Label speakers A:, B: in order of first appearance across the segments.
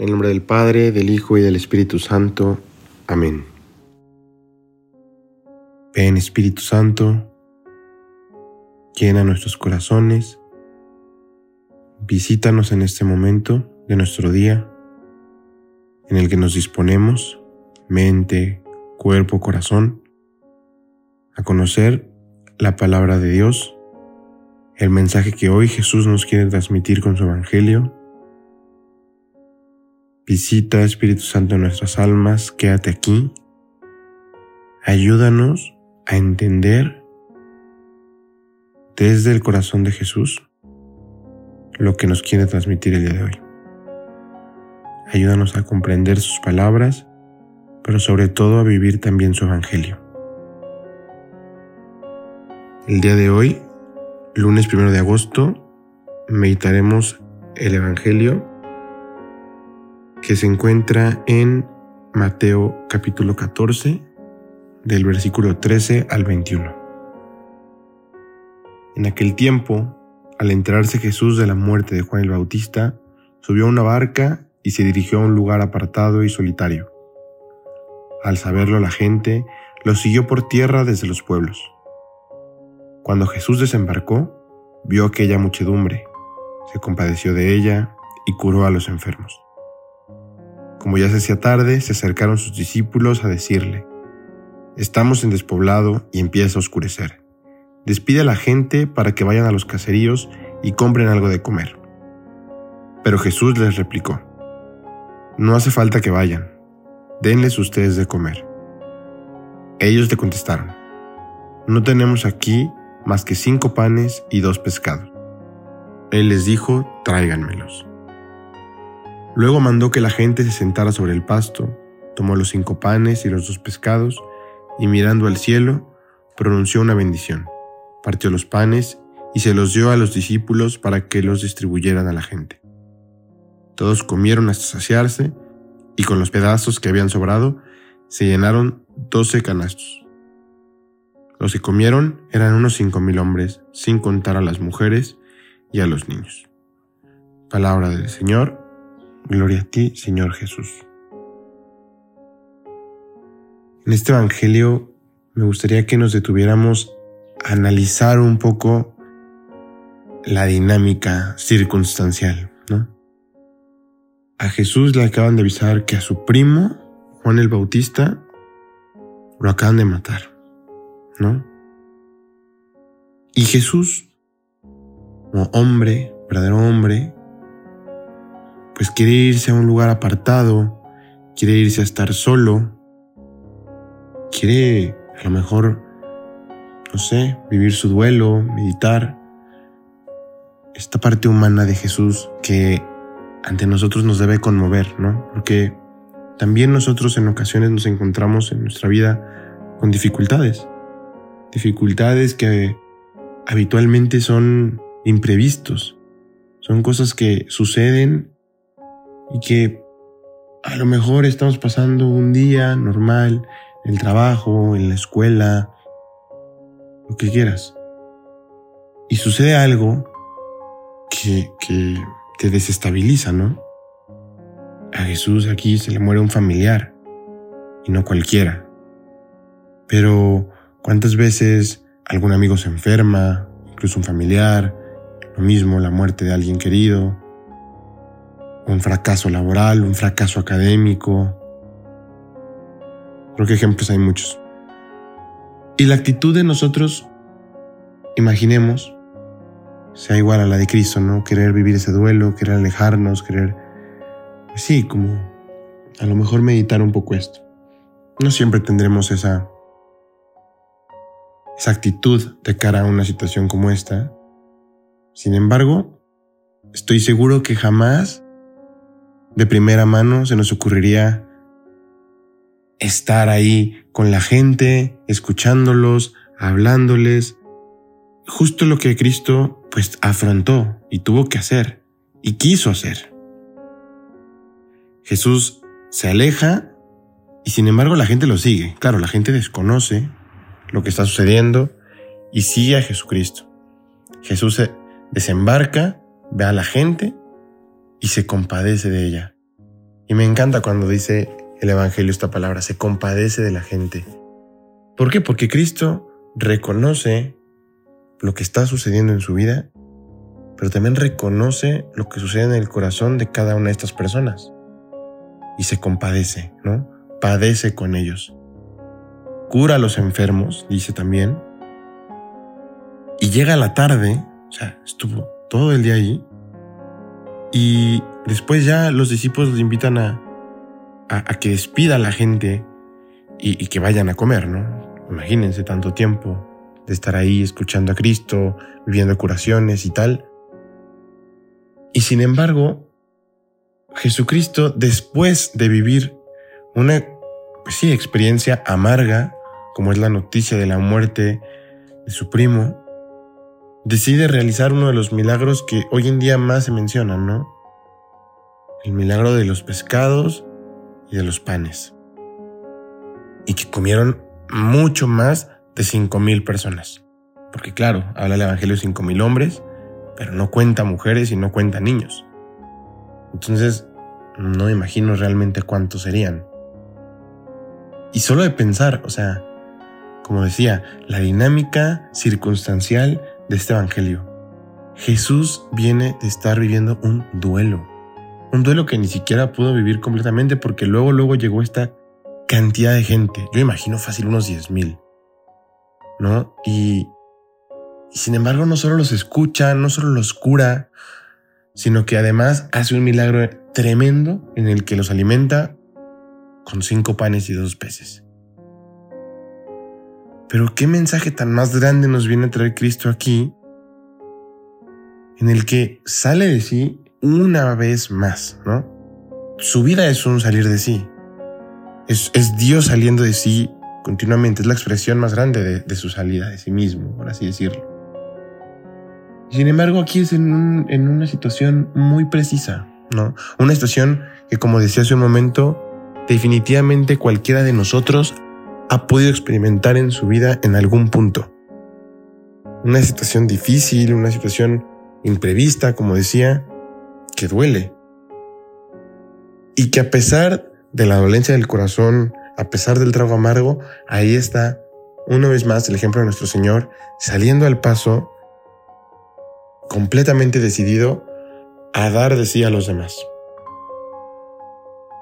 A: En el nombre del Padre, del Hijo y del Espíritu Santo. Amén. Ven Espíritu Santo, llena nuestros corazones, visítanos en este momento de nuestro día en el que nos disponemos, mente, cuerpo, corazón, a conocer la palabra de Dios, el mensaje que hoy Jesús nos quiere transmitir con su Evangelio Visita, Espíritu Santo, nuestras almas, quédate aquí. Ayúdanos a entender desde el corazón de Jesús lo que nos quiere transmitir el día de hoy. Ayúdanos a comprender sus palabras, pero sobre todo a vivir también su Evangelio. El día de hoy, lunes primero de agosto, meditaremos el Evangelio que se encuentra en Mateo capítulo 14, del versículo 13 al 21. En aquel tiempo, al enterarse Jesús de la muerte de Juan el Bautista, subió a una barca y se dirigió a un lugar apartado y solitario. Al saberlo la gente, lo siguió por tierra desde los pueblos. Cuando Jesús desembarcó, vio aquella muchedumbre, se compadeció de ella y curó a los enfermos. Como ya se hacía tarde, se acercaron sus discípulos a decirle, Estamos en despoblado y empieza a oscurecer. Despide a la gente para que vayan a los caseríos y compren algo de comer. Pero Jesús les replicó, No hace falta que vayan, denles ustedes de comer. Ellos le contestaron, No tenemos aquí más que cinco panes y dos pescados. Él les dijo, tráiganmelos. Luego mandó que la gente se sentara sobre el pasto, tomó los cinco panes y los dos pescados, y mirando al cielo, pronunció una bendición, partió los panes y se los dio a los discípulos para que los distribuyeran a la gente. Todos comieron hasta saciarse, y con los pedazos que habían sobrado, se llenaron doce canastos. Los que comieron eran unos cinco mil hombres, sin contar a las mujeres y a los niños. Palabra del Señor Gloria a ti, Señor Jesús. En este Evangelio me gustaría que nos detuviéramos a analizar un poco la dinámica circunstancial, ¿no? A Jesús le acaban de avisar que a su primo, Juan el Bautista, lo acaban de matar, ¿no? Y Jesús, como hombre, verdadero hombre, pues quiere irse a un lugar apartado, quiere irse a estar solo, quiere a lo mejor, no sé, vivir su duelo, meditar. Esta parte humana de Jesús que ante nosotros nos debe conmover, ¿no? Porque también nosotros en ocasiones nos encontramos en nuestra vida con dificultades. Dificultades que habitualmente son imprevistos. Son cosas que suceden y que a lo mejor estamos pasando un día normal en el trabajo, en la escuela, lo que quieras. Y sucede algo que, que te desestabiliza, ¿no? A Jesús aquí se le muere un familiar y no cualquiera. Pero ¿cuántas veces algún amigo se enferma, incluso un familiar, lo mismo la muerte de alguien querido, un fracaso laboral, un fracaso académico. Creo que ejemplos hay muchos. Y la actitud de nosotros, imaginemos, sea igual a la de Cristo, ¿no? Querer vivir ese duelo, querer alejarnos, querer, pues sí, como a lo mejor meditar un poco esto. No siempre tendremos esa, esa actitud de cara a una situación como esta. Sin embargo, estoy seguro que jamás de primera mano se nos ocurriría estar ahí con la gente, escuchándolos, hablándoles. Justo lo que Cristo pues afrontó y tuvo que hacer y quiso hacer. Jesús se aleja y sin embargo la gente lo sigue. Claro, la gente desconoce lo que está sucediendo y sigue a Jesucristo. Jesús se desembarca, ve a la gente y se compadece de ella. Y me encanta cuando dice el Evangelio esta palabra, se compadece de la gente. ¿Por qué? Porque Cristo reconoce lo que está sucediendo en su vida, pero también reconoce lo que sucede en el corazón de cada una de estas personas. Y se compadece, ¿no? Padece con ellos. Cura a los enfermos, dice también. Y llega la tarde, o sea, estuvo todo el día allí, y después ya los discípulos le invitan a, a, que despida a la gente y, y, que vayan a comer, ¿no? Imagínense tanto tiempo de estar ahí escuchando a Cristo, viviendo curaciones y tal. Y sin embargo, Jesucristo, después de vivir una, pues sí, experiencia amarga, como es la noticia de la muerte de su primo, decide realizar uno de los milagros que hoy en día más se mencionan, ¿no? El milagro de los pescados y de los panes. Y que comieron mucho más de cinco mil personas. Porque claro, habla el Evangelio de cinco mil hombres, pero no cuenta mujeres y no cuenta niños. Entonces, no imagino realmente cuántos serían. Y solo de pensar, o sea, como decía, la dinámica circunstancial de este Evangelio. Jesús viene de estar viviendo un duelo. Un duelo que ni siquiera pudo vivir completamente porque luego, luego llegó esta cantidad de gente. Yo imagino fácil unos 10 mil. ¿No? Y, y sin embargo no solo los escucha, no solo los cura, sino que además hace un milagro tremendo en el que los alimenta con cinco panes y dos peces. Pero qué mensaje tan más grande nos viene a traer Cristo aquí, en el que sale de sí una vez más, ¿no? Su vida es un salir de sí. Es, Dios saliendo de sí continuamente. Es la expresión más grande de, su salida de sí mismo, por así decirlo. Sin embargo, aquí es en, una situación muy precisa, ¿no? Una situación que, como decía hace un momento, definitivamente cualquiera de nosotros ha podido experimentar en su vida en algún punto. Una situación difícil, una situación imprevista, como decía, que duele. Y que a pesar de la dolencia del corazón, a pesar del trago amargo, ahí está una vez más el ejemplo de nuestro Señor saliendo al paso, completamente decidido a dar de sí a los demás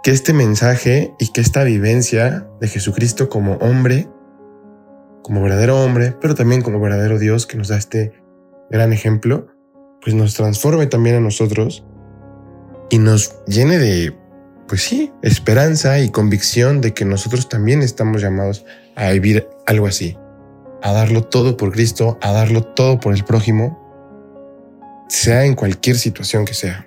A: que este mensaje y que esta vivencia de Jesucristo como hombre, como verdadero hombre, pero también como verdadero Dios que nos da este gran ejemplo, pues nos transforme también a nosotros y nos llene de, pues sí, esperanza y convicción de que nosotros también estamos llamados a vivir algo así, a darlo todo por Cristo, a darlo todo por el prójimo, sea en cualquier situación que sea.